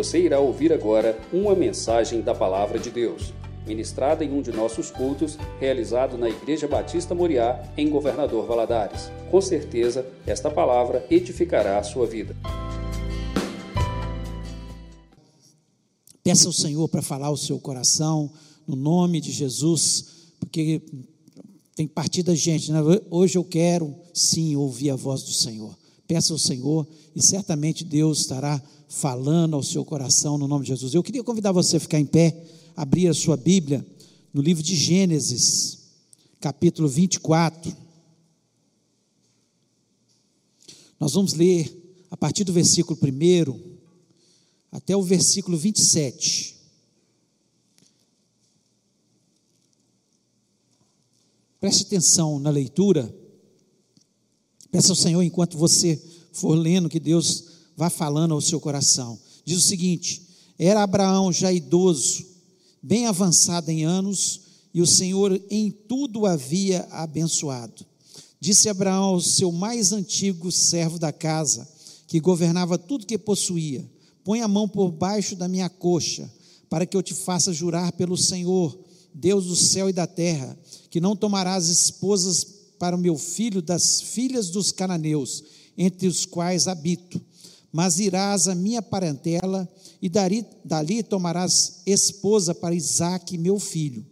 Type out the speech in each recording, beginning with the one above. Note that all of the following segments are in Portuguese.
Você irá ouvir agora uma mensagem da Palavra de Deus, ministrada em um de nossos cultos, realizado na Igreja Batista Moriá, em Governador Valadares. Com certeza, esta palavra edificará a sua vida. Peça ao Senhor para falar o seu coração, no nome de Jesus, porque tem partida gente, né? hoje eu quero sim ouvir a voz do Senhor. Peça ao Senhor e certamente Deus estará falando ao seu coração no nome de Jesus. Eu queria convidar você a ficar em pé, abrir a sua Bíblia no livro de Gênesis, capítulo 24. Nós vamos ler a partir do versículo 1 até o versículo 27. Preste atenção na leitura. Peça ao Senhor, enquanto você for lendo, que Deus vá falando ao seu coração. Diz o seguinte: Era Abraão já idoso, bem avançado em anos, e o Senhor em tudo havia abençoado. Disse Abraão ao seu mais antigo servo da casa, que governava tudo que possuía: Põe a mão por baixo da minha coxa, para que eu te faça jurar pelo Senhor, Deus do céu e da terra que não tomarás esposas para o meu filho das filhas dos cananeus, entre os quais habito, mas irás à minha parentela e dali, dali tomarás esposa para Isaque, meu filho.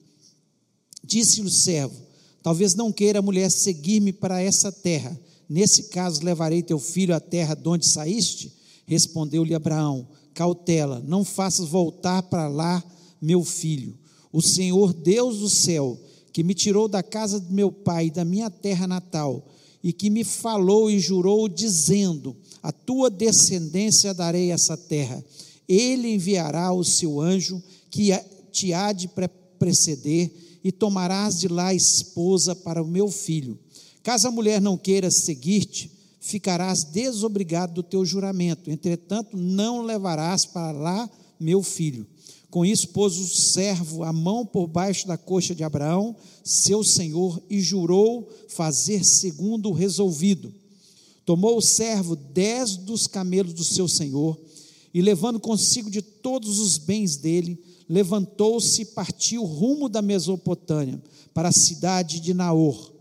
Disse-lhe o servo: Talvez não queira a mulher seguir-me para essa terra. Nesse caso, levarei teu filho à terra de onde saíste? Respondeu-lhe Abraão: Cautela, não faças voltar para lá meu filho. O Senhor Deus do céu que me tirou da casa do meu pai da minha terra natal, e que me falou e jurou, dizendo: A tua descendência darei essa terra. Ele enviará o seu anjo, que te há de preceder, e tomarás de lá esposa para o meu filho. Caso a mulher não queira seguir-te, ficarás desobrigado do teu juramento. Entretanto, não levarás para lá meu filho. Com isso, pôs o servo a mão por baixo da coxa de Abraão, seu senhor, e jurou fazer segundo o resolvido. Tomou o servo dez dos camelos do seu senhor, e levando consigo de todos os bens dele, levantou-se e partiu rumo da Mesopotâmia, para a cidade de Naor.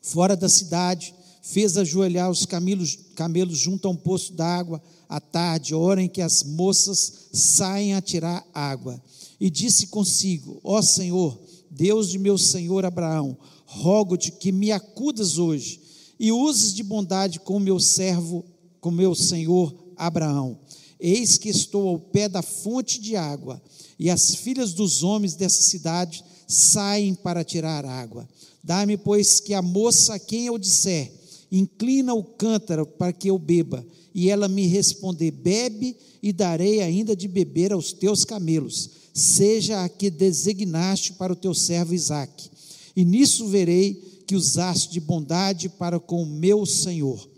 Fora da cidade, fez ajoelhar os camelos, camelos junto a um poço d'água à tarde, hora em que as moças saem a tirar água. E disse consigo: Ó Senhor, Deus de meu senhor Abraão, rogo-te que me acudas hoje e uses de bondade com meu servo, com meu senhor Abraão. Eis que estou ao pé da fonte de água, e as filhas dos homens dessa cidade saem para tirar água. Dá-me, pois, que a moça a quem eu disser, inclina o cântaro para que eu beba, e ela me responder: Bebe, e darei ainda de beber aos teus camelos, seja a que designaste para o teu servo Isaque. E nisso verei que usaste de bondade para com o meu Senhor.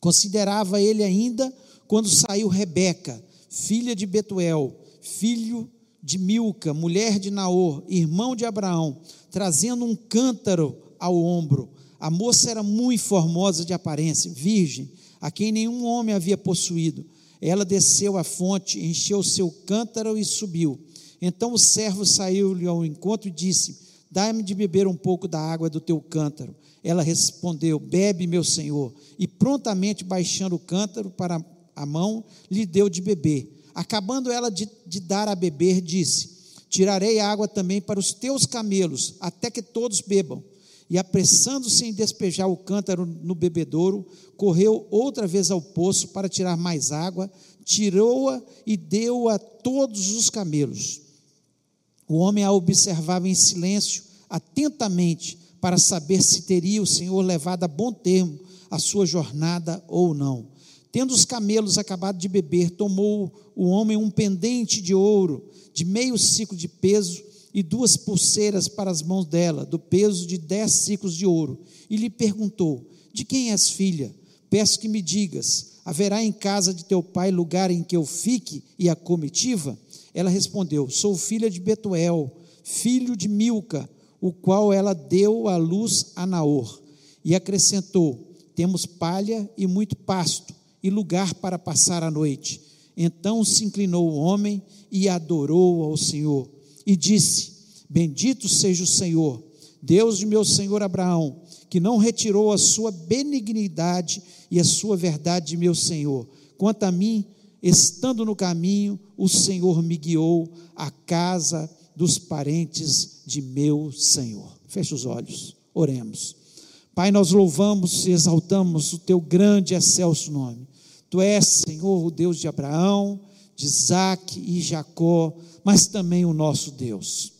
Considerava ele ainda quando saiu Rebeca, filha de Betuel, filho de Milca, mulher de Naor, irmão de Abraão, trazendo um cântaro ao ombro. A moça era muito formosa de aparência, virgem, a quem nenhum homem havia possuído. Ela desceu à fonte, encheu seu cântaro e subiu. Então o servo saiu-lhe ao encontro e disse: Dai-me de beber um pouco da água do teu cântaro. Ela respondeu: Bebe, meu senhor. E prontamente, baixando o cântaro para a mão, lhe deu de beber. Acabando ela de, de dar a beber, disse: Tirarei água também para os teus camelos, até que todos bebam e apressando-se em despejar o cântaro no bebedouro, correu outra vez ao poço para tirar mais água, tirou-a e deu-a a todos os camelos. O homem a observava em silêncio, atentamente, para saber se teria o Senhor levado a bom termo a sua jornada ou não. Tendo os camelos acabado de beber, tomou o homem um pendente de ouro, de meio ciclo de peso, e duas pulseiras para as mãos dela, do peso de dez ciclos de ouro, e lhe perguntou: De quem és filha? Peço que me digas: haverá em casa de teu pai lugar em que eu fique e a comitiva? Ela respondeu: Sou filha de Betuel, filho de Milca, o qual ela deu à luz a Naor. E acrescentou: Temos palha e muito pasto, e lugar para passar a noite. Então se inclinou o homem e adorou ao Senhor e disse: Bendito seja o Senhor, Deus de meu senhor Abraão, que não retirou a sua benignidade e a sua verdade de meu senhor. Quanto a mim, estando no caminho, o Senhor me guiou à casa dos parentes de meu Senhor. Feche os olhos, oremos. Pai, nós louvamos e exaltamos o teu grande e excelso nome. Tu és, Senhor, o Deus de Abraão, de Isaac e Jacó, mas também o nosso Deus.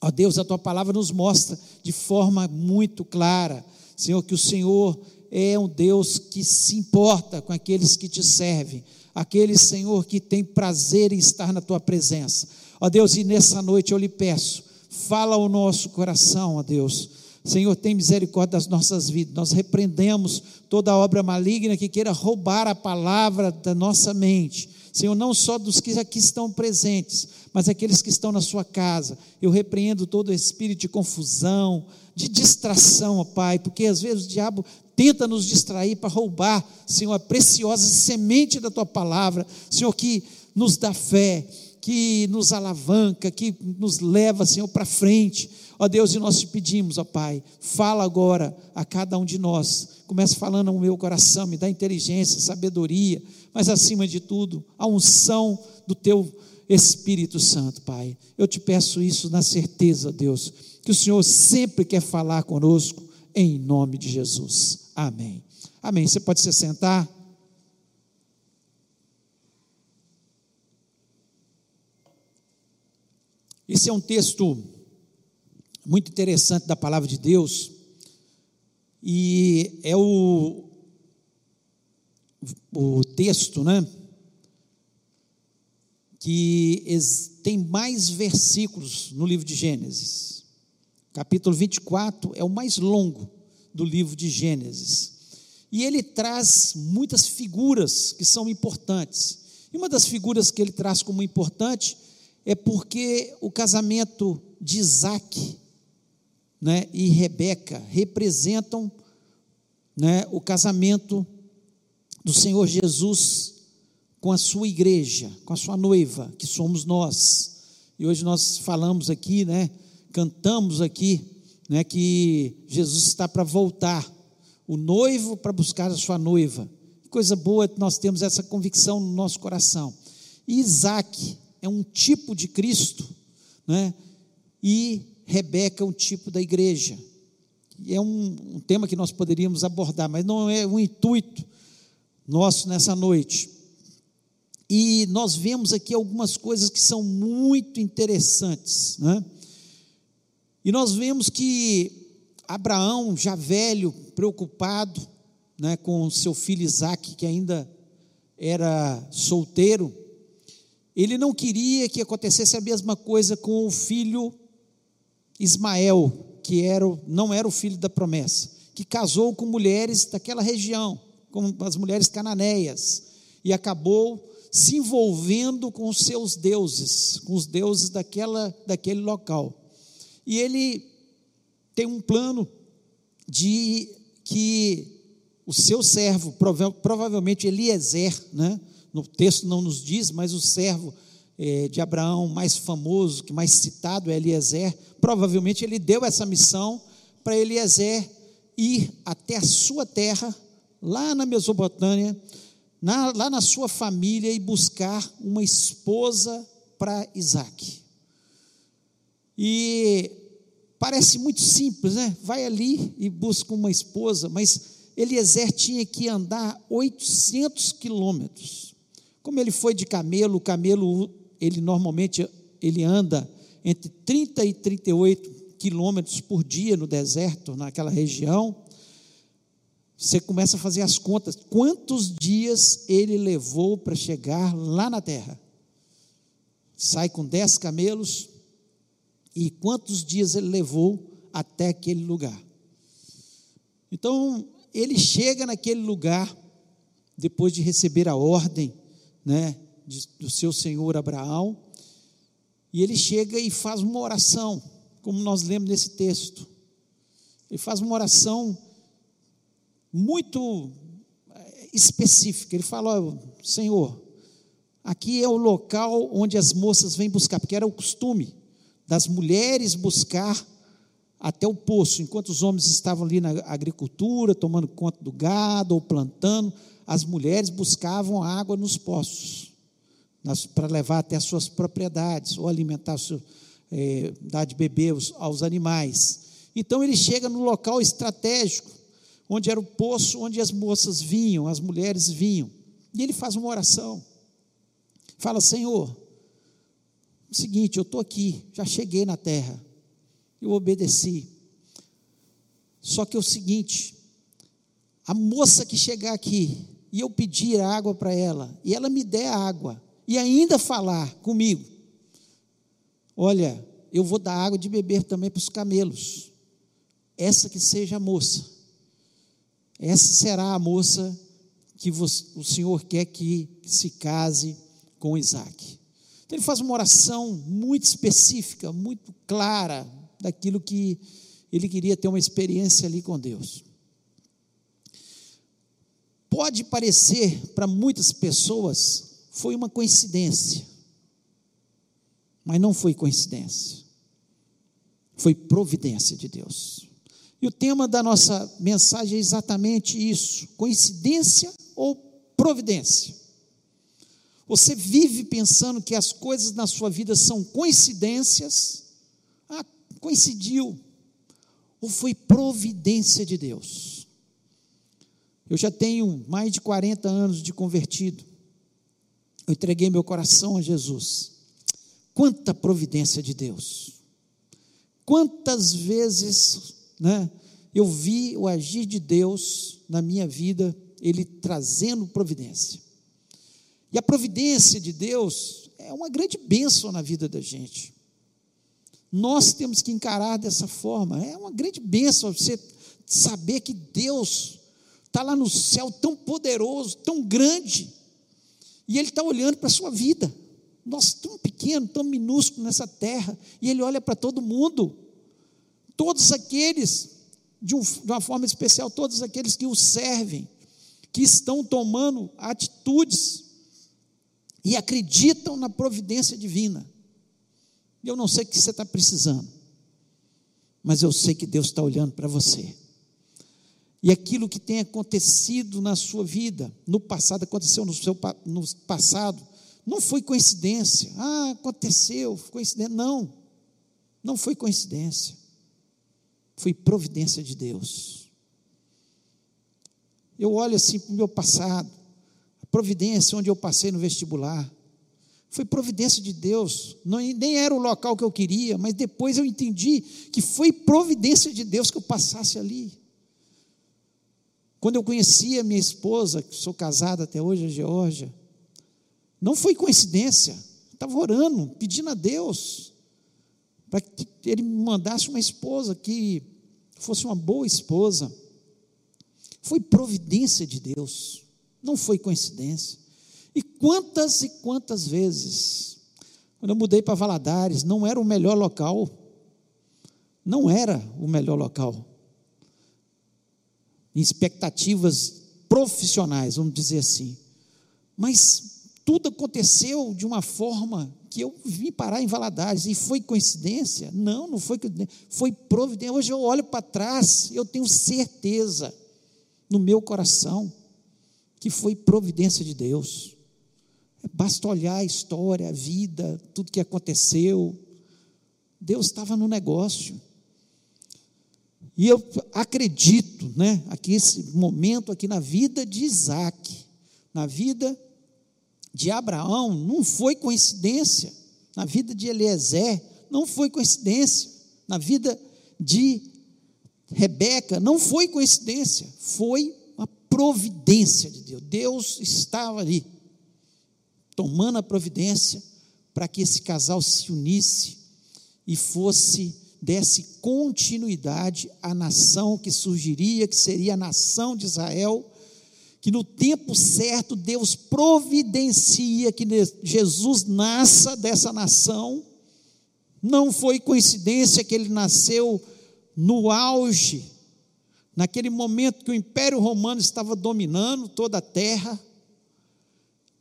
Ó Deus, a tua palavra nos mostra de forma muito clara, Senhor, que o Senhor é um Deus que se importa com aqueles que te servem, aqueles, Senhor, que tem prazer em estar na tua presença. Ó Deus, e nessa noite eu lhe peço, fala ao nosso coração, ó Deus. Senhor, tem misericórdia das nossas vidas. Nós repreendemos toda obra maligna que queira roubar a palavra da nossa mente. Senhor, não só dos que aqui estão presentes, mas aqueles que estão na sua casa. Eu repreendo todo espírito de confusão, de distração, ó Pai, porque às vezes o diabo tenta nos distrair para roubar, Senhor, a preciosa semente da tua palavra, Senhor, que nos dá fé, que nos alavanca, que nos leva, Senhor, para frente. Ó Deus, e nós te pedimos, ó Pai, fala agora a cada um de nós. Começa falando ao meu coração, me dá inteligência, sabedoria, mas acima de tudo, a unção do teu Espírito Santo, Pai. Eu te peço isso na certeza, Deus, que o Senhor sempre quer falar conosco, em nome de Jesus. Amém. Amém. Você pode se sentar. Esse é um texto muito interessante da palavra de Deus. E é o, o texto, né? Que tem mais versículos no livro de Gênesis. Capítulo 24 é o mais longo do livro de Gênesis. E ele traz muitas figuras que são importantes. E uma das figuras que ele traz como importante é porque o casamento de Isaac né, e Rebeca representam né, o casamento do Senhor Jesus com a sua igreja, com a sua noiva, que somos nós. E hoje nós falamos aqui, né, cantamos aqui né, que Jesus está para voltar, o noivo para buscar a sua noiva. Coisa boa que nós temos essa convicção no nosso coração. Isaac é um tipo de Cristo, né? e Rebeca é um tipo da igreja. E é um, um tema que nós poderíamos abordar, mas não é um intuito nosso nessa noite. E nós vemos aqui algumas coisas que são muito interessantes. Né? E nós vemos que Abraão, já velho, preocupado né, com seu filho Isaac, que ainda era solteiro, ele não queria que acontecesse a mesma coisa com o filho Ismael, que era, não era o filho da promessa, que casou com mulheres daquela região, com as mulheres cananeias, e acabou se envolvendo com os seus deuses, com os deuses daquela, daquele local. E ele tem um plano de que o seu servo, provavelmente Eliezer, né? no texto não nos diz, mas o servo é, de Abraão mais famoso, que mais citado é Eliezer, provavelmente ele deu essa missão para Eliezer ir até a sua terra, lá na Mesopotâmia, na, lá na sua família e buscar uma esposa para Isaac. E parece muito simples, né? Vai ali e busca uma esposa, mas Eliezer tinha que andar 800 quilômetros. Como ele foi de camelo, o camelo, ele normalmente ele anda entre 30 e 38 quilômetros por dia no deserto, naquela região. Você começa a fazer as contas. Quantos dias ele levou para chegar lá na terra? Sai com 10 camelos, e quantos dias ele levou até aquele lugar. Então, ele chega naquele lugar, depois de receber a ordem né, de, do seu senhor Abraão, e ele chega e faz uma oração, como nós lemos nesse texto. Ele faz uma oração muito eh, específica. Ele fala: Senhor, aqui é o local onde as moças vêm buscar, porque era o costume das mulheres buscar até o poço, enquanto os homens estavam ali na agricultura, tomando conta do gado ou plantando, as mulheres buscavam água nos poços, para levar até as suas propriedades, ou alimentar, seu, é, dar de beber aos, aos animais. Então ele chega no local estratégico, onde era o poço onde as moças vinham, as mulheres vinham. E ele faz uma oração. Fala: Senhor, seguinte, eu estou aqui, já cheguei na terra, eu obedeci. Só que é o seguinte: a moça que chegar aqui e eu pedir água para ela, e ela me der água, e ainda falar comigo, olha, eu vou dar água de beber também para os camelos. Essa que seja a moça. Essa será a moça que o Senhor quer que se case com Isaac. Então ele faz uma oração muito específica, muito clara, daquilo que ele queria ter uma experiência ali com Deus. Pode parecer para muitas pessoas foi uma coincidência, mas não foi coincidência, foi providência de Deus. E o tema da nossa mensagem é exatamente isso: coincidência ou providência. Você vive pensando que as coisas na sua vida são coincidências? Ah, coincidiu. Ou foi providência de Deus? Eu já tenho mais de 40 anos de convertido. Eu entreguei meu coração a Jesus. Quanta providência de Deus. Quantas vezes né, eu vi o agir de Deus na minha vida, Ele trazendo providência. E a providência de Deus é uma grande bênção na vida da gente. Nós temos que encarar dessa forma. É uma grande bênção você saber que Deus está lá no céu tão poderoso, tão grande, e Ele está olhando para a sua vida. Nós tão pequeno, tão minúsculo nessa terra, e Ele olha para todo mundo todos aqueles, de, um, uma forma especial, todos aqueles que o servem, que estão tomando atitudes e acreditam na providência divina. Eu não sei o que você está precisando, mas eu sei que Deus está olhando para você. E aquilo que tem acontecido na sua vida, no passado, aconteceu no seu no passado, não foi coincidência. Ah, aconteceu, coincidência. Não, não foi coincidência foi providência de Deus. Eu olho assim para o meu passado, a providência onde eu passei no vestibular, foi providência de Deus, não, nem era o local que eu queria, mas depois eu entendi que foi providência de Deus que eu passasse ali. Quando eu conheci a minha esposa, que sou casado até hoje, a Geórgia, não foi coincidência, estava orando, pedindo a Deus, para que ele me mandasse uma esposa que fosse uma boa esposa. Foi providência de Deus, não foi coincidência. E quantas e quantas vezes, quando eu mudei para Valadares, não era o melhor local, não era o melhor local. Em expectativas profissionais, vamos dizer assim. Mas tudo aconteceu de uma forma que eu vim parar em Valadares e foi coincidência? Não, não foi coincidência, foi providência. Hoje eu olho para trás, eu tenho certeza no meu coração que foi providência de Deus. Basta olhar a história, a vida, tudo que aconteceu. Deus estava no negócio. E eu acredito, né, aqui esse momento aqui na vida de Isaac, na vida de Abraão não foi coincidência, na vida de Eliezer não foi coincidência, na vida de Rebeca não foi coincidência, foi uma providência de Deus. Deus estava ali, tomando a providência para que esse casal se unisse e fosse, desse continuidade à nação que surgiria, que seria a nação de Israel que no tempo certo Deus providencia que Jesus nasça dessa nação. Não foi coincidência que ele nasceu no auge, naquele momento que o Império Romano estava dominando toda a terra,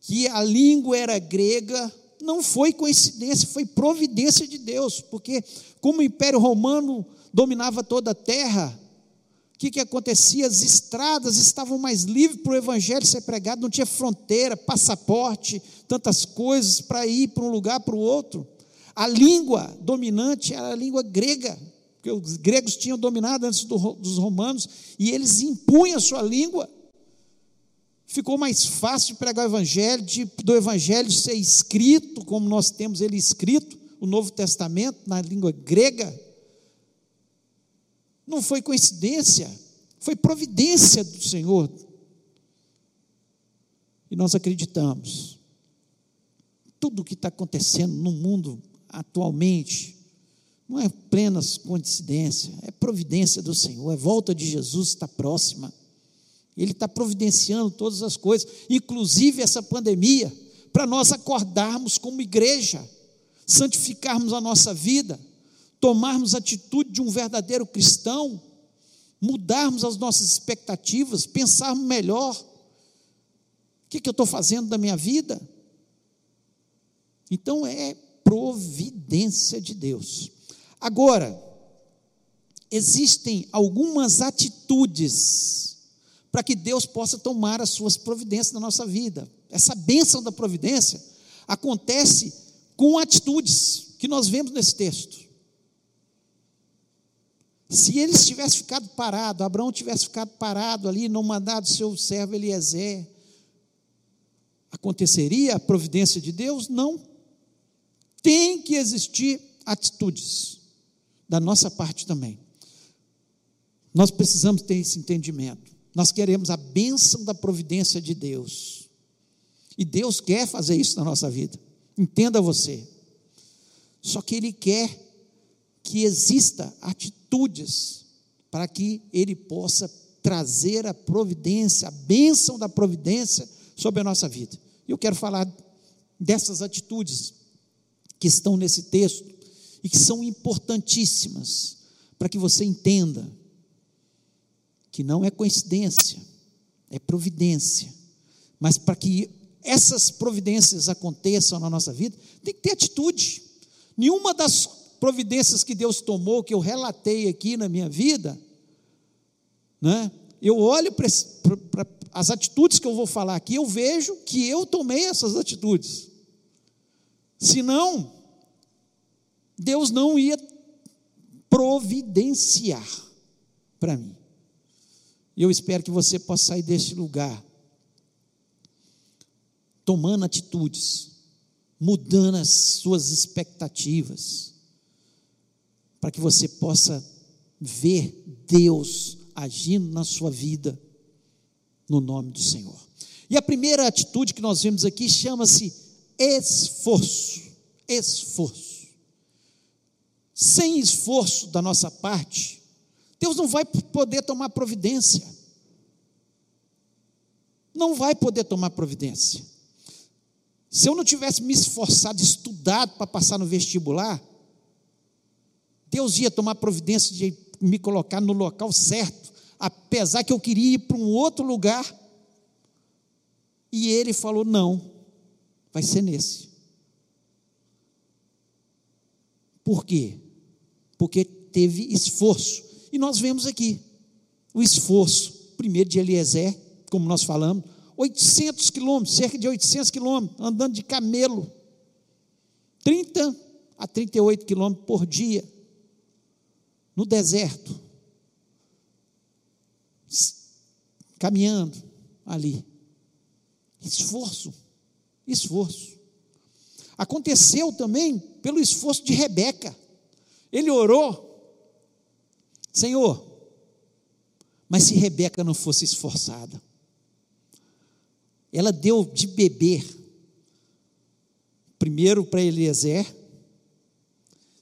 que a língua era grega, não foi coincidência, foi providência de Deus, porque como o Império Romano dominava toda a terra, que, que acontecia? As estradas estavam mais livres para o evangelho ser pregado, não tinha fronteira, passaporte, tantas coisas para ir para um lugar para o outro. A língua dominante era a língua grega, porque os gregos tinham dominado antes dos romanos, e eles impunham a sua língua. Ficou mais fácil de pregar o evangelho, de, do evangelho ser escrito, como nós temos ele escrito, o Novo Testamento, na língua grega. Não foi coincidência, foi providência do Senhor. E nós acreditamos. Tudo o que está acontecendo no mundo atualmente não é plena coincidência, é providência do Senhor, é volta de Jesus, está próxima. Ele está providenciando todas as coisas, inclusive essa pandemia, para nós acordarmos como igreja, santificarmos a nossa vida tomarmos a atitude de um verdadeiro cristão, mudarmos as nossas expectativas, pensarmos melhor. O que, que eu estou fazendo da minha vida? Então é providência de Deus. Agora, existem algumas atitudes para que Deus possa tomar as suas providências na nossa vida. Essa bênção da providência acontece com atitudes que nós vemos nesse texto. Se eles tivessem ficado parado, Abraão tivesse ficado parado ali, não mandado seu servo Eliezer, aconteceria a providência de Deus? Não. Tem que existir atitudes da nossa parte também. Nós precisamos ter esse entendimento. Nós queremos a bênção da providência de Deus. E Deus quer fazer isso na nossa vida. Entenda você. Só que Ele quer que exista atitudes para que ele possa trazer a providência, a bênção da providência sobre a nossa vida. Eu quero falar dessas atitudes que estão nesse texto e que são importantíssimas para que você entenda que não é coincidência, é providência. Mas para que essas providências aconteçam na nossa vida, tem que ter atitude. Nenhuma das providências que Deus tomou, que eu relatei aqui na minha vida, né? eu olho para as atitudes que eu vou falar aqui, eu vejo que eu tomei essas atitudes. Senão, Deus não ia providenciar para mim. E eu espero que você possa sair deste lugar tomando atitudes, mudando as suas expectativas para que você possa ver Deus agindo na sua vida, no nome do Senhor. E a primeira atitude que nós vemos aqui chama-se esforço. Esforço. Sem esforço da nossa parte, Deus não vai poder tomar providência. Não vai poder tomar providência. Se eu não tivesse me esforçado, estudado para passar no vestibular, Deus ia tomar providência de me colocar no local certo, apesar que eu queria ir para um outro lugar. E ele falou: não, vai ser nesse. Por quê? Porque teve esforço. E nós vemos aqui o esforço, primeiro de Eliezer, como nós falamos, 800 quilômetros, cerca de 800 quilômetros, andando de camelo, 30 a 38 quilômetros por dia no deserto, caminhando ali. Esforço, esforço. Aconteceu também pelo esforço de Rebeca. Ele orou, Senhor, mas se Rebeca não fosse esforçada, ela deu de beber, primeiro para Eliezer,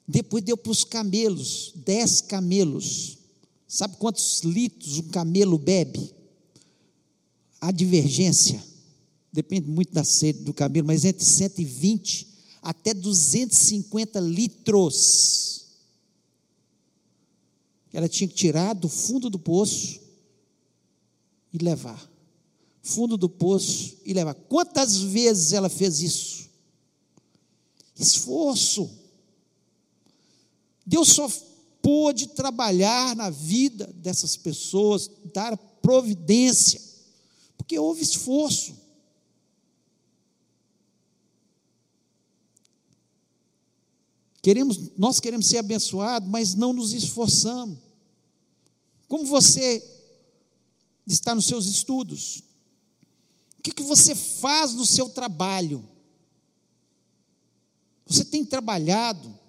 depois deu para os camelos, dez camelos. Sabe quantos litros um camelo bebe? A divergência, depende muito da sede do camelo, mas entre 120 até 250 litros. Ela tinha que tirar do fundo do poço e levar fundo do poço e levar. Quantas vezes ela fez isso? Esforço. Deus só pôde trabalhar na vida dessas pessoas, dar providência, porque houve esforço. Queremos, nós queremos ser abençoados, mas não nos esforçamos. Como você está nos seus estudos? O que, que você faz no seu trabalho? Você tem trabalhado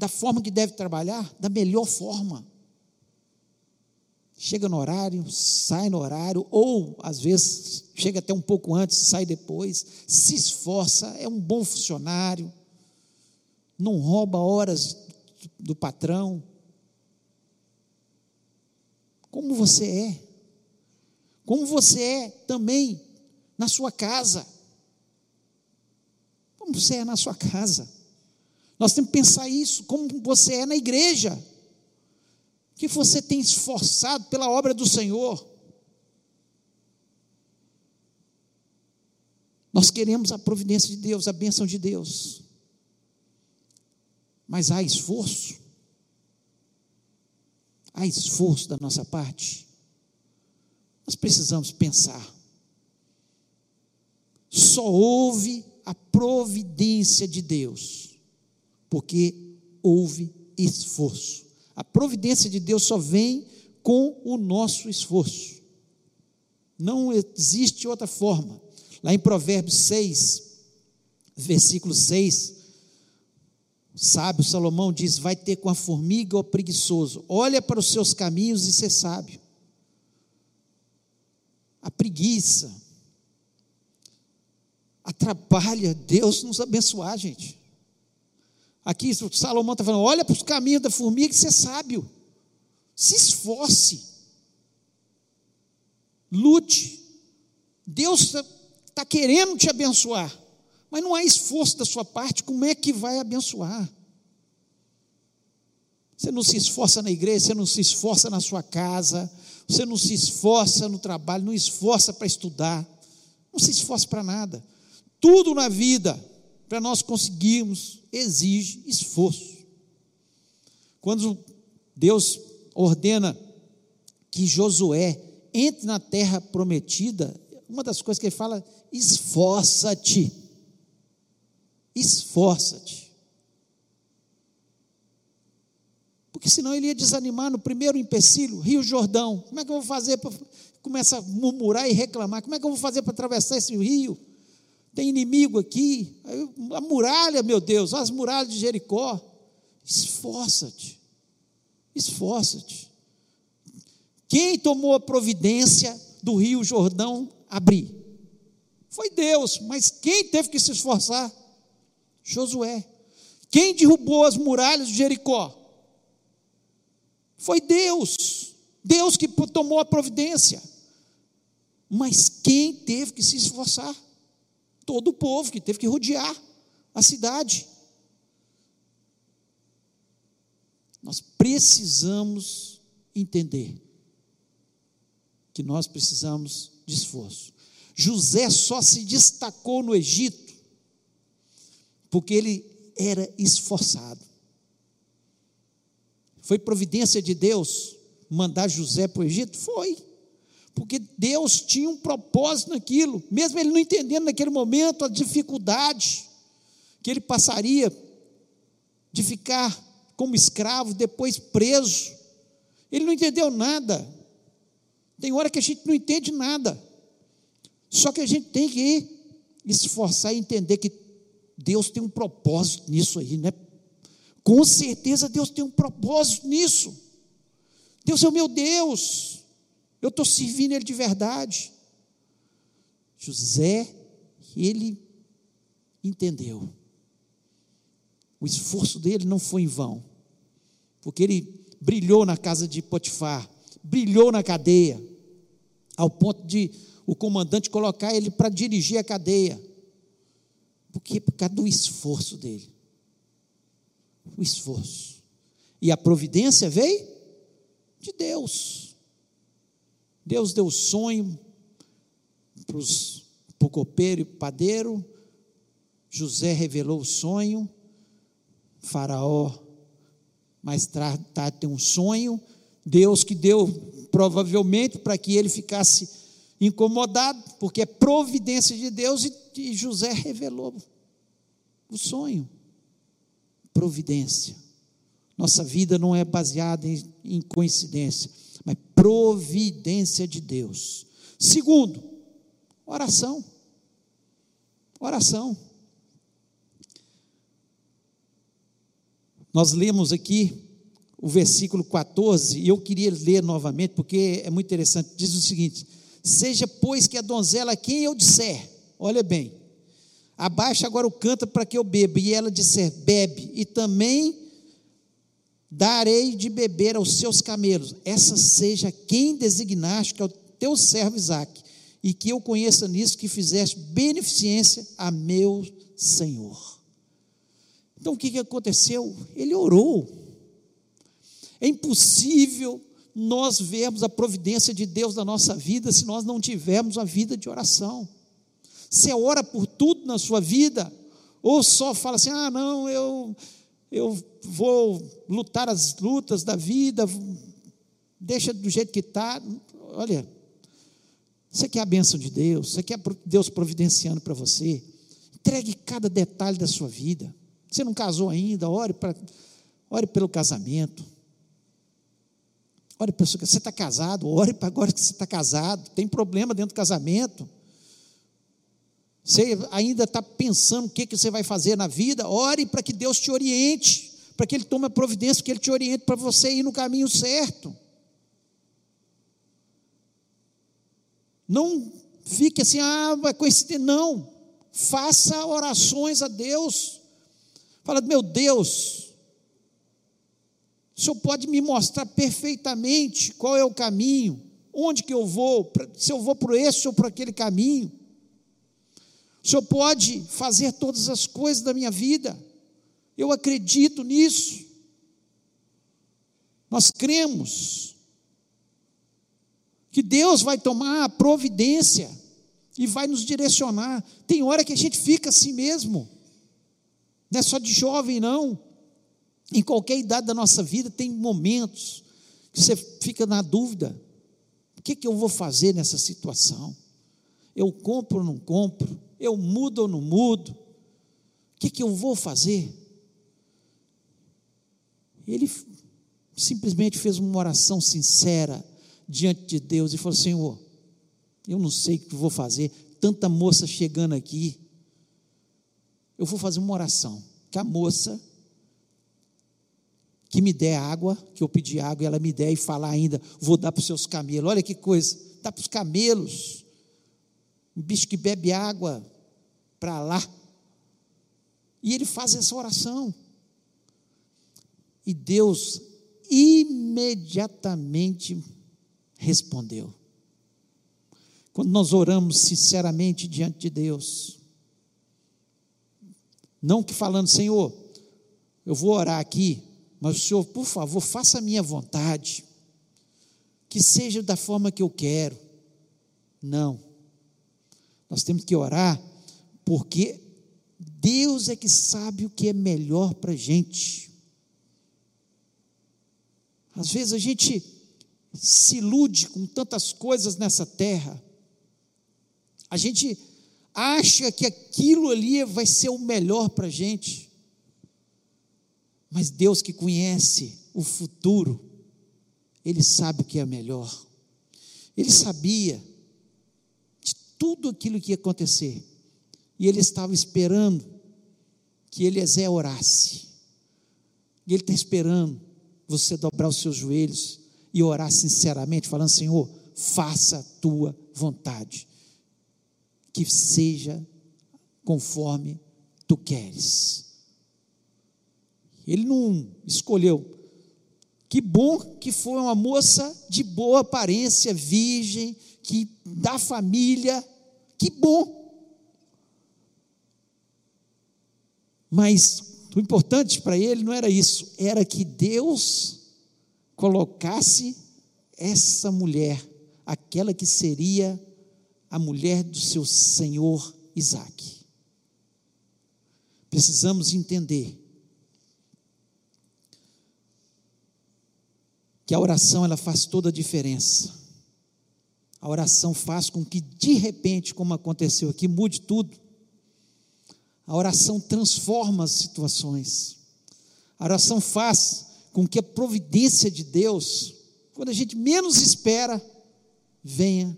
da forma que deve trabalhar? Da melhor forma. Chega no horário, sai no horário, ou às vezes chega até um pouco antes, sai depois, se esforça, é um bom funcionário não rouba horas do patrão. Como você é? Como você é também na sua casa? Como você é na sua casa? Nós temos que pensar isso, como você é na igreja. Que você tem esforçado pela obra do Senhor. Nós queremos a providência de Deus, a bênção de Deus mas há esforço. Há esforço da nossa parte. Nós precisamos pensar. Só houve a providência de Deus, porque houve esforço. A providência de Deus só vem com o nosso esforço. Não existe outra forma. Lá em Provérbios 6, versículo 6, sábio Salomão diz: vai ter com a formiga o preguiçoso. Olha para os seus caminhos e ser sábio. A preguiça atrapalha Deus nos abençoar, gente. Aqui Salomão está falando: olha para os caminhos da formiga e ser sábio. Se esforce. Lute. Deus está tá querendo te abençoar. Mas não há esforço da sua parte, como é que vai abençoar? Você não se esforça na igreja, você não se esforça na sua casa, você não se esforça no trabalho, não esforça para estudar, não se esforça para nada. Tudo na vida, para nós conseguirmos, exige esforço. Quando Deus ordena que Josué entre na terra prometida, uma das coisas que ele fala, esforça-te. Esforça-te. Porque senão ele ia desanimar no primeiro empecilho, Rio Jordão. Como é que eu vou fazer para. Começa a murmurar e reclamar. Como é que eu vou fazer para atravessar esse rio? Tem inimigo aqui. A muralha, meu Deus, as muralhas de Jericó. Esforça-te. Esforça-te. Quem tomou a providência do Rio Jordão abrir? Foi Deus, mas quem teve que se esforçar? Josué. Quem derrubou as muralhas de Jericó? Foi Deus. Deus que tomou a providência. Mas quem teve que se esforçar? Todo o povo que teve que rodear a cidade. Nós precisamos entender que nós precisamos de esforço. José só se destacou no Egito porque ele era esforçado. Foi providência de Deus mandar José para o Egito? Foi. Porque Deus tinha um propósito naquilo, mesmo ele não entendendo naquele momento a dificuldade que ele passaria de ficar como escravo, depois preso. Ele não entendeu nada. Tem hora que a gente não entende nada. Só que a gente tem que esforçar e entender que Deus tem um propósito nisso aí, né? Com certeza Deus tem um propósito nisso. Deus é o meu Deus. Eu estou servindo Ele de verdade. José, ele entendeu. O esforço dele não foi em vão, porque ele brilhou na casa de Potifar, brilhou na cadeia, ao ponto de o comandante colocar ele para dirigir a cadeia. Por quê? Por causa do esforço dele. O esforço. E a providência veio de Deus. Deus deu sonho para o copeiro e padeiro, José revelou o sonho, Faraó mais tarde tem um sonho, Deus que deu provavelmente para que ele ficasse incomodado, porque é providência de Deus, e, e José revelou o sonho. Providência. Nossa vida não é baseada em, em coincidência, mas providência de Deus. Segundo, oração. Oração. Nós lemos aqui o versículo 14, e eu queria ler novamente, porque é muito interessante. Diz o seguinte: Seja, pois, que a donzela, quem eu disser, olha bem, abaixa agora o canto para que eu beba, e ela disser, bebe, e também darei de beber aos seus camelos. Essa seja quem designaste, que é o teu servo Isaque, e que eu conheça nisso que fizeste beneficência a meu Senhor. Então o que, que aconteceu? Ele orou. É impossível nós vermos a providência de Deus na nossa vida se nós não tivermos a vida de oração. Você ora por tudo na sua vida, ou só fala assim: ah, não, eu, eu vou lutar as lutas da vida, deixa do jeito que está. Olha, você quer a bênção de Deus, você quer Deus providenciando para você, entregue cada detalhe da sua vida. Você não casou ainda, ore, pra, ore pelo casamento. Ore para você está casado, ore para agora que você está casado. Tem problema dentro do casamento. Você ainda está pensando o que, que você vai fazer na vida, ore para que Deus te oriente, para que Ele tome a providência, que Ele te oriente para você ir no caminho certo. Não fique assim, ah, vai coincidir. Não. Faça orações a Deus. Fala, meu Deus, o Senhor pode me mostrar perfeitamente qual é o caminho, onde que eu vou, se eu vou por esse ou por aquele caminho. O Senhor pode fazer todas as coisas da minha vida. Eu acredito nisso. Nós cremos que Deus vai tomar a providência e vai nos direcionar. Tem hora que a gente fica assim mesmo. Não é só de jovem, não. Em qualquer idade da nossa vida, tem momentos que você fica na dúvida: o que, que eu vou fazer nessa situação? Eu compro ou não compro? Eu mudo ou não mudo? O que, que eu vou fazer? Ele simplesmente fez uma oração sincera diante de Deus e falou: Senhor, eu não sei o que vou fazer, tanta moça chegando aqui, eu vou fazer uma oração. Que a moça que me der água, que eu pedi água, e ela me der e falar ainda, vou dar para os seus camelos. Olha que coisa, dá para os camelos. Um bicho que bebe água para lá. E ele faz essa oração. E Deus imediatamente respondeu. Quando nós oramos sinceramente diante de Deus, não que falando, Senhor, eu vou orar aqui, mas o Senhor, por favor, faça a minha vontade, que seja da forma que eu quero. Não. Nós temos que orar, porque Deus é que sabe o que é melhor para a gente. Às vezes a gente se ilude com tantas coisas nessa terra, a gente acha que aquilo ali vai ser o melhor para a gente. Mas Deus que conhece o futuro, Ele sabe o que é melhor. Ele sabia tudo aquilo que ia acontecer. E Ele estava esperando que Eliezer orasse. E Ele está esperando você dobrar os seus joelhos e orar sinceramente, falando: Senhor, faça a tua vontade que seja conforme tu queres. Ele não escolheu. Que bom que foi uma moça de boa aparência, virgem, que da família. Que bom. Mas o importante para ele não era isso, era que Deus colocasse essa mulher aquela que seria a mulher do seu senhor Isaac. Precisamos entender que a oração ela faz toda a diferença. A oração faz com que de repente, como aconteceu aqui, mude tudo. A oração transforma as situações. A oração faz com que a providência de Deus, quando a gente menos espera, venha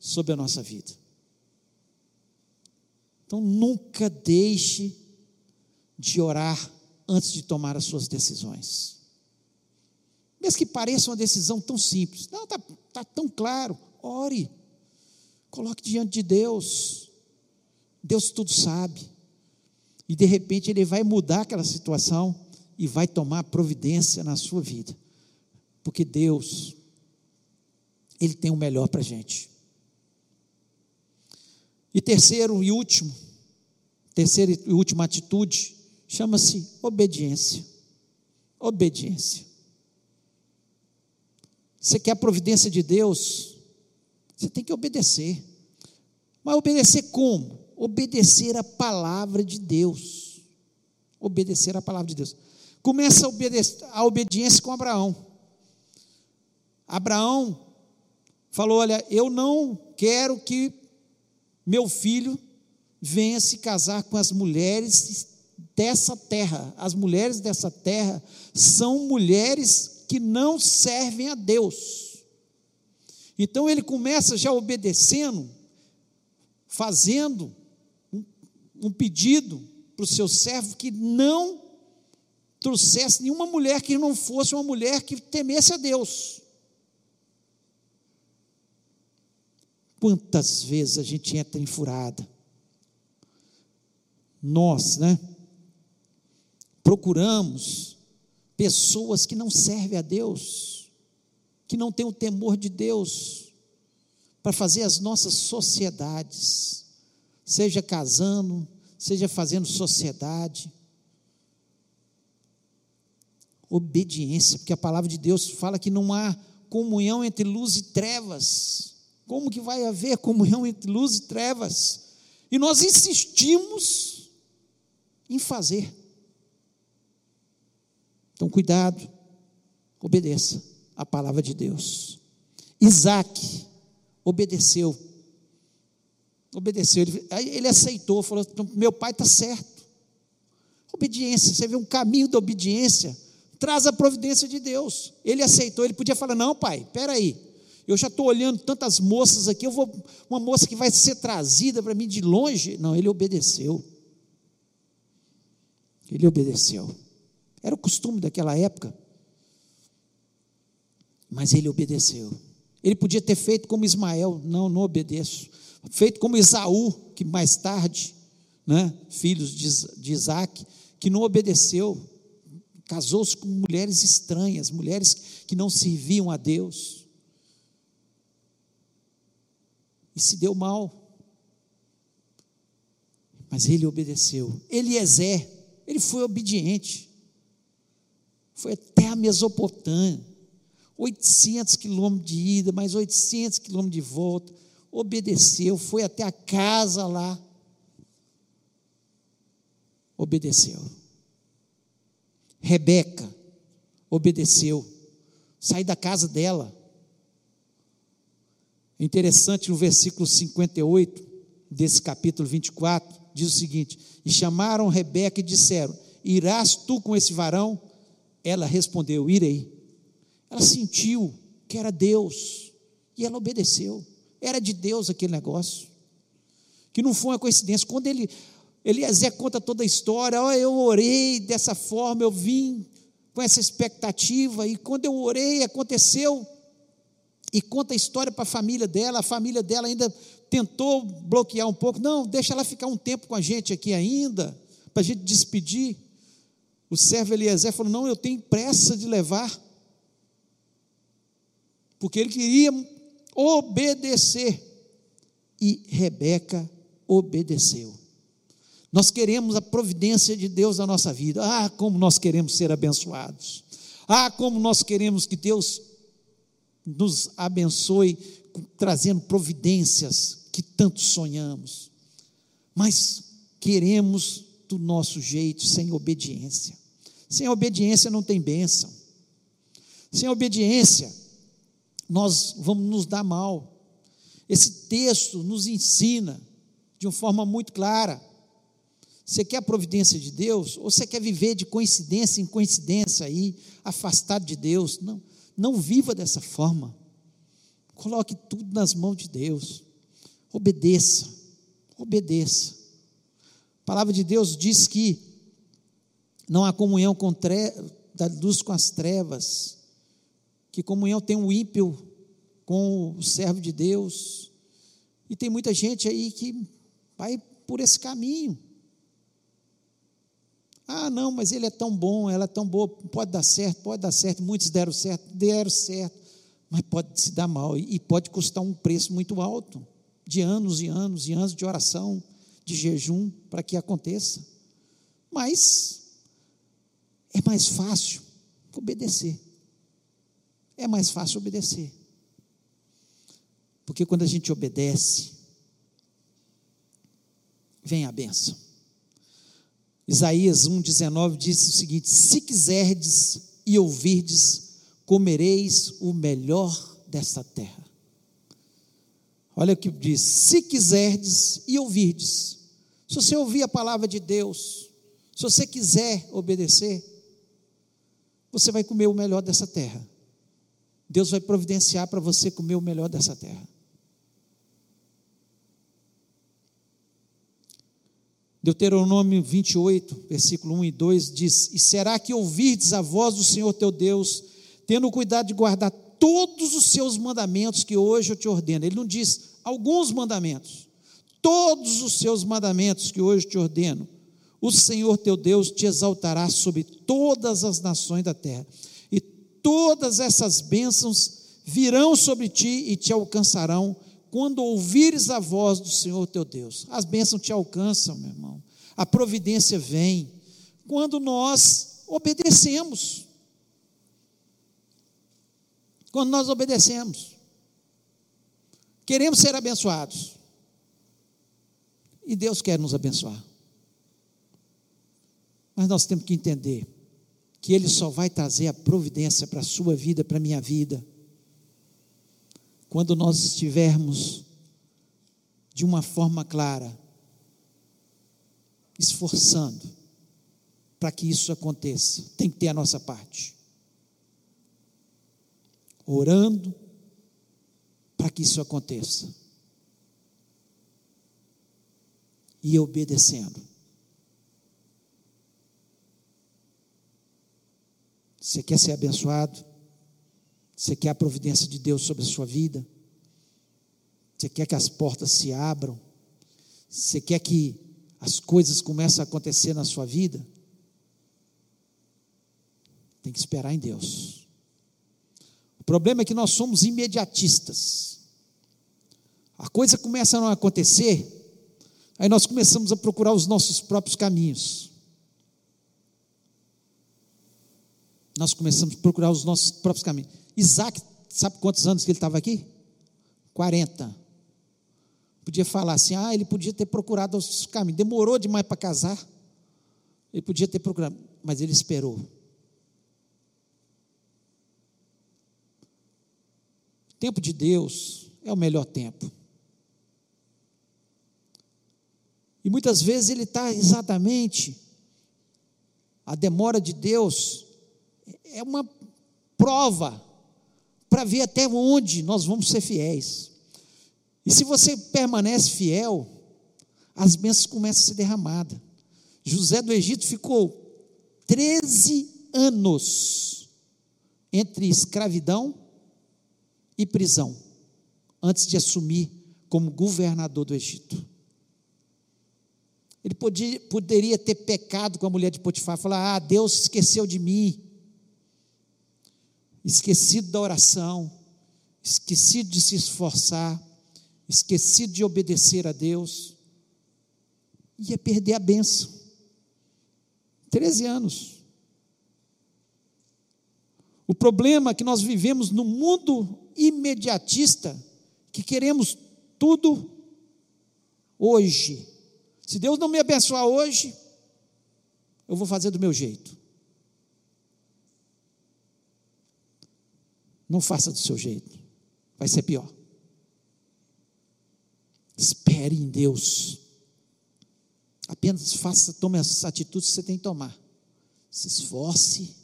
sobre a nossa vida. Então nunca deixe de orar antes de tomar as suas decisões. Mesmo que pareça uma decisão tão simples, não, está tá tão claro, ore, coloque diante de Deus, Deus tudo sabe, e de repente Ele vai mudar aquela situação e vai tomar providência na sua vida, porque Deus, Ele tem o melhor para a gente. E terceiro e último, terceira e última atitude, chama-se obediência. Obediência. Você quer a providência de Deus? Você tem que obedecer. Mas obedecer como? Obedecer a palavra de Deus. Obedecer a palavra de Deus. Começa a, a obediência com Abraão. Abraão falou: Olha, eu não quero que meu filho venha se casar com as mulheres dessa terra. As mulheres dessa terra são mulheres que não servem a Deus. Então ele começa já obedecendo, fazendo um, um pedido para o seu servo que não trouxesse nenhuma mulher que não fosse uma mulher que temesse a Deus. Quantas vezes a gente entra em furada? Nós, né? Procuramos pessoas que não servem a Deus, que não têm o temor de Deus, para fazer as nossas sociedades, seja casando, seja fazendo sociedade. Obediência, porque a palavra de Deus fala que não há comunhão entre luz e trevas. Como que vai haver comunhão entre luz e trevas? E nós insistimos em fazer. Então, cuidado, obedeça a palavra de Deus. Isaac obedeceu. Obedeceu, ele, ele aceitou, falou: então, meu pai está certo. Obediência, você vê um caminho da obediência, traz a providência de Deus. Ele aceitou, ele podia falar: não, pai, aí, eu já estou olhando tantas moças aqui, eu vou, uma moça que vai ser trazida para mim de longe. Não, ele obedeceu. Ele obedeceu. Era o costume daquela época. Mas ele obedeceu. Ele podia ter feito como Ismael, não, não obedeço. Feito como Esaú, que mais tarde, né, filhos de, de Isaac, que não obedeceu, casou-se com mulheres estranhas, mulheres que não serviam a Deus. E se deu mal. Mas ele obedeceu. Eliezer, ele foi obediente. Foi até a Mesopotâmia. 800 quilômetros de ida, mais 800 quilômetros de volta. Obedeceu, foi até a casa lá. Obedeceu. Rebeca obedeceu. Sai da casa dela. Interessante no versículo 58 desse capítulo 24, diz o seguinte: E chamaram Rebeca e disseram: Irás tu com esse varão? Ela respondeu: Irei. Ela sentiu que era Deus e ela obedeceu. Era de Deus aquele negócio. Que não foi uma coincidência. Quando ele, Eliezer conta toda a história, oh, eu orei dessa forma, eu vim com essa expectativa, e quando eu orei, aconteceu. E conta a história para a família dela, a família dela ainda tentou bloquear um pouco. Não, deixa ela ficar um tempo com a gente aqui ainda, para a gente despedir. O servo Eliezer falou: Não, eu tenho pressa de levar. Porque ele queria obedecer. E Rebeca obedeceu. Nós queremos a providência de Deus na nossa vida. Ah, como nós queremos ser abençoados. Ah, como nós queremos que Deus nos abençoe trazendo providências que tanto sonhamos, mas queremos do nosso jeito, sem obediência. Sem obediência não tem bênção. Sem obediência, nós vamos nos dar mal. Esse texto nos ensina de uma forma muito clara. Você quer a providência de Deus? Ou você quer viver de coincidência em coincidência aí, afastado de Deus? Não, não viva dessa forma. Coloque tudo nas mãos de Deus. Obedeça. Obedeça. A palavra de Deus diz que não há comunhão com tre... da luz com as trevas, que comunhão tem o ímpio com o servo de Deus. E tem muita gente aí que vai por esse caminho. Ah, não, mas ele é tão bom, ela é tão boa, pode dar certo, pode dar certo. Muitos deram certo, deram certo, mas pode se dar mal e pode custar um preço muito alto, de anos e anos e anos de oração, de jejum, para que aconteça. Mas é mais fácil obedecer. É mais fácil obedecer. Porque quando a gente obedece, vem a benção. Isaías 1,19 diz o seguinte: Se quiserdes e ouvirdes, comereis o melhor desta terra. Olha o que diz: se quiserdes e ouvirdes. Se você ouvir a palavra de Deus, se você quiser obedecer, você vai comer o melhor dessa terra. Deus vai providenciar para você comer o melhor dessa terra. Deuteronômio 28, versículo 1 e 2 diz: E será que ouvirdes a voz do Senhor teu Deus, tendo cuidado de guardar todos os seus mandamentos que hoje eu te ordeno? Ele não diz alguns mandamentos, todos os seus mandamentos que hoje te ordeno. O Senhor teu Deus te exaltará sobre todas as nações da terra, todas essas bênçãos virão sobre ti e te alcançarão quando ouvires a voz do Senhor teu Deus. As bênçãos te alcançam, meu irmão. A providência vem quando nós obedecemos. Quando nós obedecemos. Queremos ser abençoados. E Deus quer nos abençoar. Mas nós temos que entender que Ele só vai trazer a providência para a sua vida, para a minha vida, quando nós estivermos de uma forma clara, esforçando para que isso aconteça, tem que ter a nossa parte. Orando para que isso aconteça. E obedecendo. Você quer ser abençoado? Você quer a providência de Deus sobre a sua vida? Você quer que as portas se abram? Você quer que as coisas comecem a acontecer na sua vida? Tem que esperar em Deus. O problema é que nós somos imediatistas. A coisa começa a não acontecer, aí nós começamos a procurar os nossos próprios caminhos. Nós começamos a procurar os nossos próprios caminhos. Isaac, sabe quantos anos que ele estava aqui? 40. Podia falar assim, ah, ele podia ter procurado os caminhos. Demorou demais para casar. Ele podia ter procurado, mas ele esperou. O tempo de Deus é o melhor tempo. E muitas vezes ele está exatamente, a demora de Deus é uma prova para ver até onde nós vamos ser fiéis. E se você permanece fiel, as bênçãos começam a ser derramadas. José do Egito ficou 13 anos entre escravidão e prisão, antes de assumir como governador do Egito. Ele podia, poderia ter pecado com a mulher de Potifar, falar: Ah, Deus esqueceu de mim, esquecido da oração, esquecido de se esforçar, esquecido de obedecer a Deus, ia perder a benção. Treze anos. O problema é que nós vivemos no mundo imediatista, que queremos tudo hoje. Se Deus não me abençoar hoje, eu vou fazer do meu jeito. Não faça do seu jeito, vai ser pior. Espere em Deus. Apenas faça, tome as atitudes que você tem que tomar. Se esforce,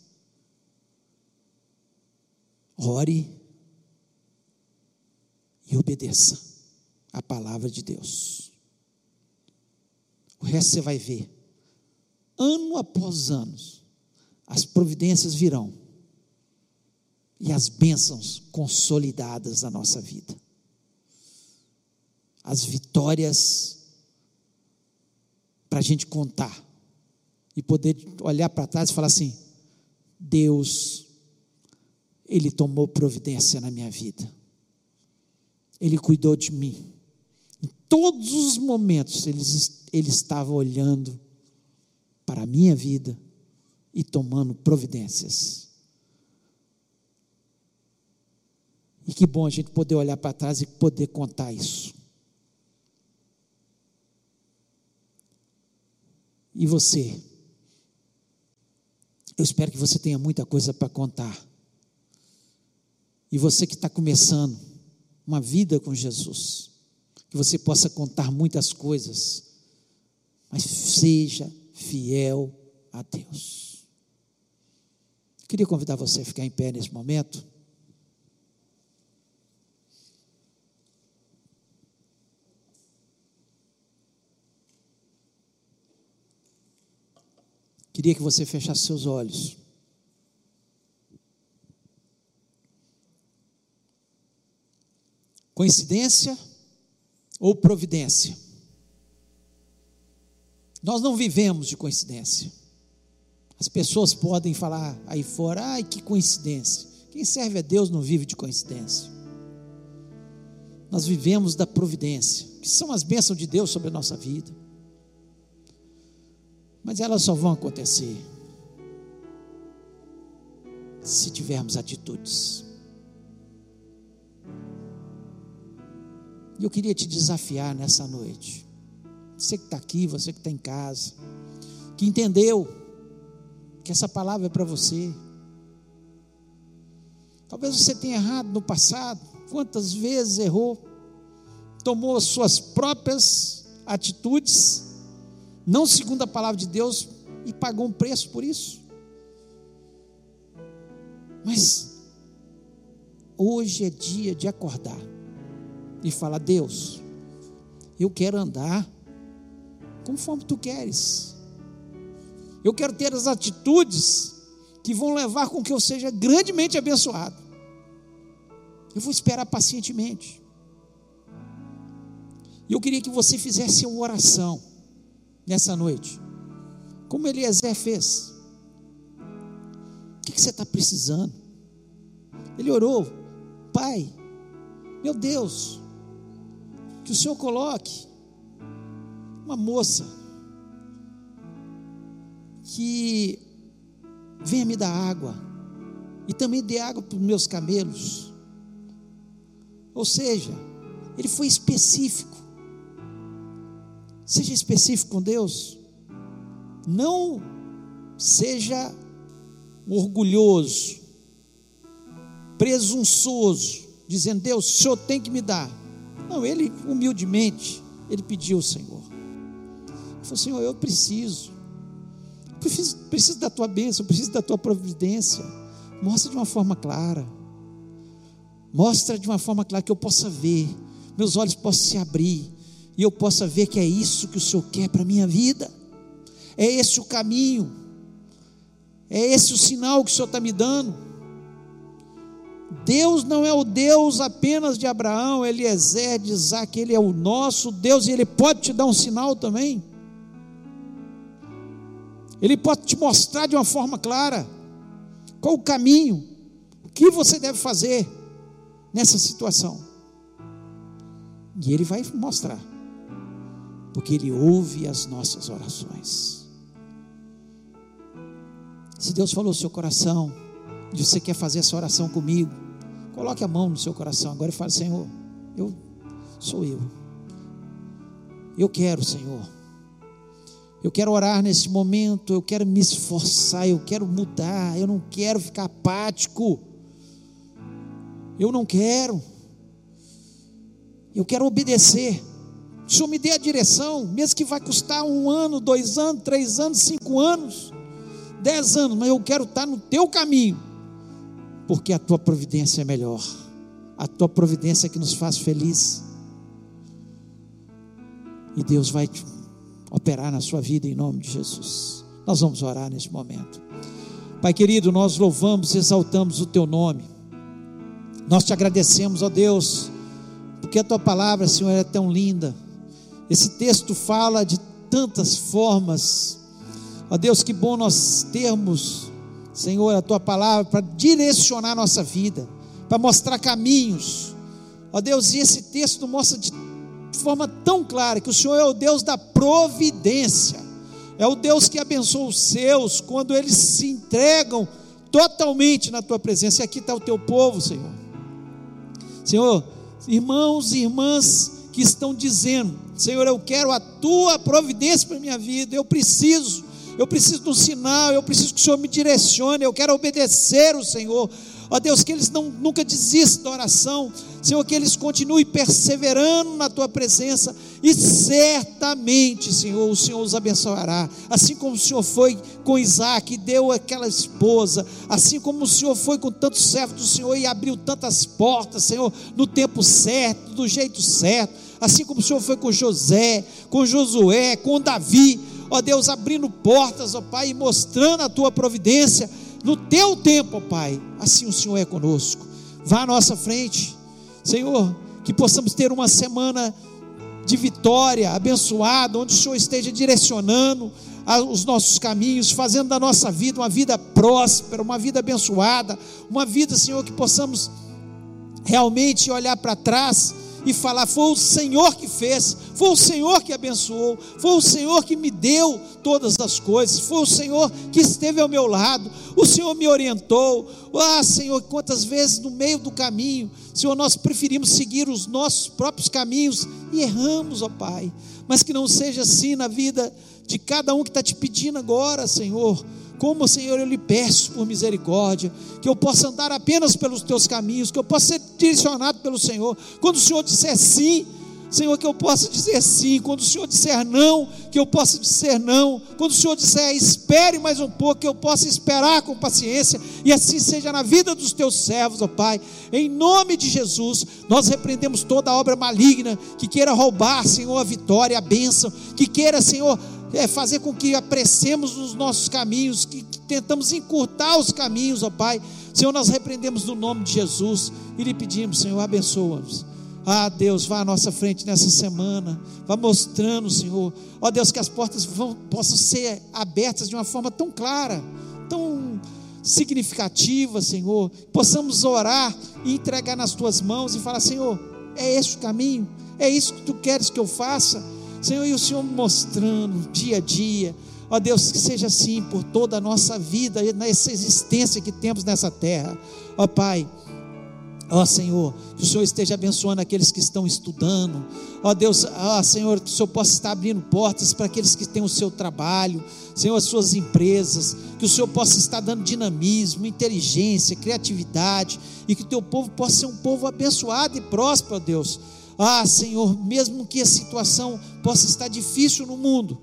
ore e obedeça a palavra de Deus. O resto você vai ver. Ano após ano, as providências virão e as bênçãos consolidadas na nossa vida. As vitórias para a gente contar e poder olhar para trás e falar assim: Deus, Ele tomou providência na minha vida, Ele cuidou de mim. Em todos os momentos, Ele, ele estava olhando para a minha vida e tomando providências. E que bom a gente poder olhar para trás e poder contar isso. E você? Eu espero que você tenha muita coisa para contar. E você que está começando uma vida com Jesus, que você possa contar muitas coisas, mas seja fiel a Deus. Queria convidar você a ficar em pé nesse momento. Queria que você fechasse seus olhos. Coincidência ou providência? Nós não vivemos de coincidência. As pessoas podem falar aí fora, ai que coincidência. Quem serve a Deus não vive de coincidência. Nós vivemos da providência, que são as bênçãos de Deus sobre a nossa vida mas elas só vão acontecer se tivermos atitudes. E eu queria te desafiar nessa noite. Você que está aqui, você que está em casa, que entendeu que essa palavra é para você. Talvez você tenha errado no passado. Quantas vezes errou? Tomou as suas próprias atitudes não segundo a palavra de Deus, e pagou um preço por isso. Mas hoje é dia de acordar e falar: Deus, eu quero andar conforme tu queres. Eu quero ter as atitudes que vão levar com que eu seja grandemente abençoado. Eu vou esperar pacientemente. E eu queria que você fizesse uma oração nessa noite, como Eliezer fez. O que, você está precisando? Ele orou, Pai, meu Deus, que o Senhor coloque uma moça que venha me dar água e também dê água para os meus camelos. Ou seja, ele foi específico. Seja específico com Deus. Não seja orgulhoso, presunçoso, dizendo: Deus, o Senhor tem que me dar. Não, ele humildemente, ele pediu ao Senhor. Ele falou: Senhor, eu preciso. Preciso, preciso da tua bênção, preciso da tua providência. Mostra de uma forma clara. Mostra de uma forma clara que eu possa ver, meus olhos possam se abrir e eu possa ver que é isso que o Senhor quer para a minha vida, é esse o caminho, é esse o sinal que o Senhor está me dando. Deus não é o Deus apenas de Abraão, Eliezer, de Isaac, Ele é o nosso Deus e Ele pode te dar um sinal também. Ele pode te mostrar de uma forma clara qual o caminho, o que você deve fazer nessa situação. E Ele vai mostrar porque Ele ouve as nossas orações. Se Deus falou no seu coração, você quer fazer essa oração comigo, coloque a mão no seu coração agora e fale: Senhor, eu sou eu. Eu quero, Senhor. Eu quero orar nesse momento, eu quero me esforçar, eu quero mudar, eu não quero ficar apático. Eu não quero. Eu quero obedecer. O Senhor me dê a direção, mesmo que vai custar um ano, dois anos, três anos, cinco anos, dez anos, mas eu quero estar no teu caminho, porque a tua providência é melhor, a tua providência é que nos faz feliz. E Deus vai operar na sua vida em nome de Jesus. Nós vamos orar neste momento. Pai querido, nós louvamos, exaltamos o teu nome. Nós te agradecemos, ó Deus, porque a tua palavra, Senhor, é tão linda. Esse texto fala de tantas formas. Ó Deus, que bom nós termos, Senhor, a tua palavra para direcionar nossa vida, para mostrar caminhos. Ó Deus, e esse texto mostra de forma tão clara que o Senhor é o Deus da providência. É o Deus que abençoa os seus quando eles se entregam totalmente na tua presença. E aqui está o teu povo, Senhor. Senhor, irmãos e irmãs que estão dizendo: Senhor, eu quero a tua providência para minha vida, eu preciso, eu preciso de um sinal, eu preciso que o Senhor me direcione, eu quero obedecer o Senhor. Ó Deus, que eles não, nunca desistam da oração, Senhor, que eles continuem perseverando na tua presença e certamente, Senhor, o Senhor os abençoará. Assim como o Senhor foi com Isaac e deu aquela esposa, assim como o Senhor foi com tantos servos do Senhor e abriu tantas portas, Senhor, no tempo certo, do jeito certo. Assim como o Senhor foi com José, com Josué, com Davi, ó Deus, abrindo portas, ó Pai, e mostrando a tua providência no teu tempo, ó Pai. Assim o Senhor é conosco. Vá à nossa frente Senhor, que possamos ter uma semana de vitória, abençoada, onde o Senhor esteja direcionando os nossos caminhos, fazendo da nossa vida uma vida próspera, uma vida abençoada, uma vida, Senhor, que possamos realmente olhar para trás e falar: foi o Senhor que fez, foi o Senhor que abençoou, foi o Senhor que me deu todas as coisas, foi o Senhor que esteve ao meu lado, o Senhor me orientou. Ah, Senhor, quantas vezes no meio do caminho, Senhor, nós preferimos seguir os nossos próprios caminhos e erramos, ó Pai, mas que não seja assim na vida de cada um que está te pedindo agora, Senhor como, Senhor, eu lhe peço por misericórdia, que eu possa andar apenas pelos teus caminhos, que eu possa ser direcionado pelo Senhor. Quando o Senhor disser sim, Senhor, que eu possa dizer sim. Quando o Senhor disser não, que eu possa dizer não. Quando o Senhor disser espere mais um pouco, que eu possa esperar com paciência. E assim seja na vida dos teus servos, ó Pai. Em nome de Jesus, nós repreendemos toda obra maligna que queira roubar, Senhor, a vitória, a bênção. Que queira, Senhor, é fazer com que apressemos os nossos caminhos, que, que tentamos encurtar os caminhos, ó Pai. Senhor, nós repreendemos no nome de Jesus e lhe pedimos, Senhor, abençoa-nos. Ah, Deus, vá à nossa frente nessa semana, vá mostrando, Senhor. Ó Deus, que as portas vão, possam ser abertas de uma forma tão clara, tão significativa, Senhor. Possamos orar e entregar nas tuas mãos e falar: Senhor, é este o caminho, é isso que tu queres que eu faça. Senhor, e o Senhor mostrando dia a dia, ó Deus, que seja assim por toda a nossa vida, nessa existência que temos nessa terra, ó Pai. Ó Senhor, que o Senhor esteja abençoando aqueles que estão estudando. Ó Deus, ó Senhor, que o Senhor possa estar abrindo portas para aqueles que têm o seu trabalho, Senhor, as suas empresas. Que o Senhor possa estar dando dinamismo, inteligência, criatividade. E que o teu povo possa ser um povo abençoado e próspero, ó Deus ah, Senhor, mesmo que a situação possa estar difícil no mundo,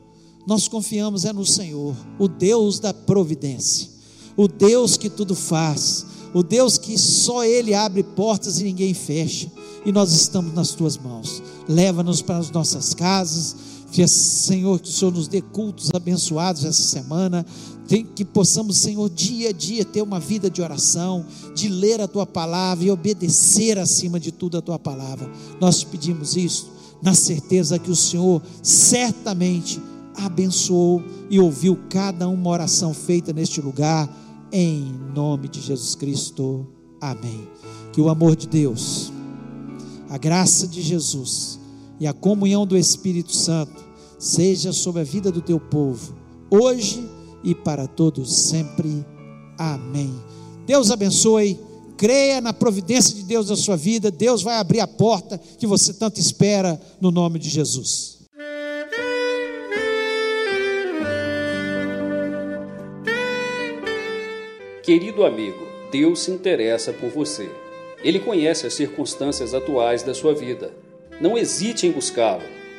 nós confiamos é no Senhor, o Deus da providência, o Deus que tudo faz, o Deus que só Ele abre portas e ninguém fecha, e nós estamos nas tuas mãos. Leva-nos para as nossas casas, que, Senhor, que o Senhor nos dê cultos abençoados essa semana, que possamos, Senhor, dia a dia ter uma vida de oração, de ler a tua palavra e obedecer acima de tudo a tua palavra. Nós te pedimos isso, na certeza que o Senhor certamente abençoou e ouviu cada uma oração feita neste lugar, em nome de Jesus Cristo. Amém. Que o amor de Deus, a graça de Jesus e a comunhão do Espírito Santo seja sobre a vida do teu povo, hoje e para todos sempre. Amém. Deus abençoe. Creia na providência de Deus na sua vida. Deus vai abrir a porta que você tanto espera no nome de Jesus. Querido amigo, Deus se interessa por você. Ele conhece as circunstâncias atuais da sua vida. Não hesite em buscá-lo.